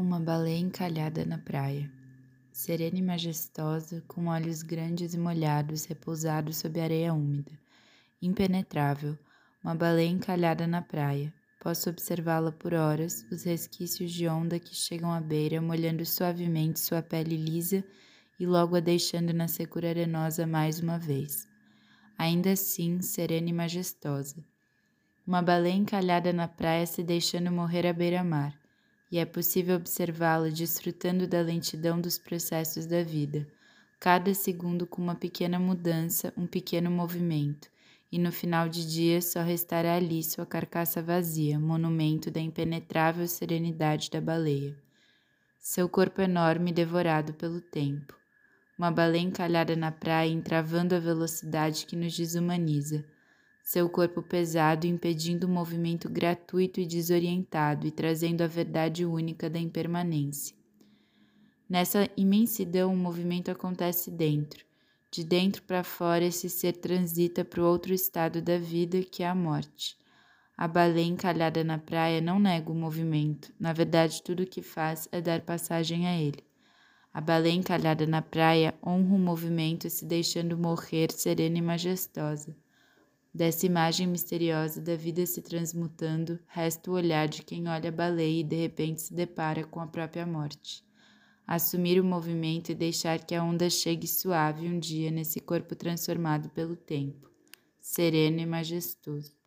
Uma baleia encalhada na praia, serena e majestosa, com olhos grandes e molhados repousados sob a areia úmida. Impenetrável, uma baleia encalhada na praia. Posso observá-la por horas, os resquícios de onda que chegam à beira, molhando suavemente sua pele lisa e logo a deixando na secura arenosa mais uma vez. Ainda assim, serena e majestosa. Uma baleia encalhada na praia se deixando morrer à beira-mar e é possível observá-la desfrutando da lentidão dos processos da vida, cada segundo com uma pequena mudança, um pequeno movimento, e no final de dia só restará ali sua carcaça vazia, monumento da impenetrável serenidade da baleia. Seu corpo enorme devorado pelo tempo. Uma baleia encalhada na praia entravando a velocidade que nos desumaniza seu corpo pesado impedindo o movimento gratuito e desorientado e trazendo a verdade única da impermanência. Nessa imensidão, o movimento acontece dentro. De dentro para fora, esse ser transita para o outro estado da vida, que é a morte. A baleia encalhada na praia não nega o movimento, na verdade, tudo o que faz é dar passagem a ele. A baleia encalhada na praia honra o movimento se deixando morrer serena e majestosa. Dessa imagem misteriosa da vida se transmutando, resta o olhar de quem olha a baleia e de repente se depara com a própria morte. Assumir o movimento e deixar que a onda chegue suave um dia nesse corpo transformado pelo tempo, sereno e majestoso.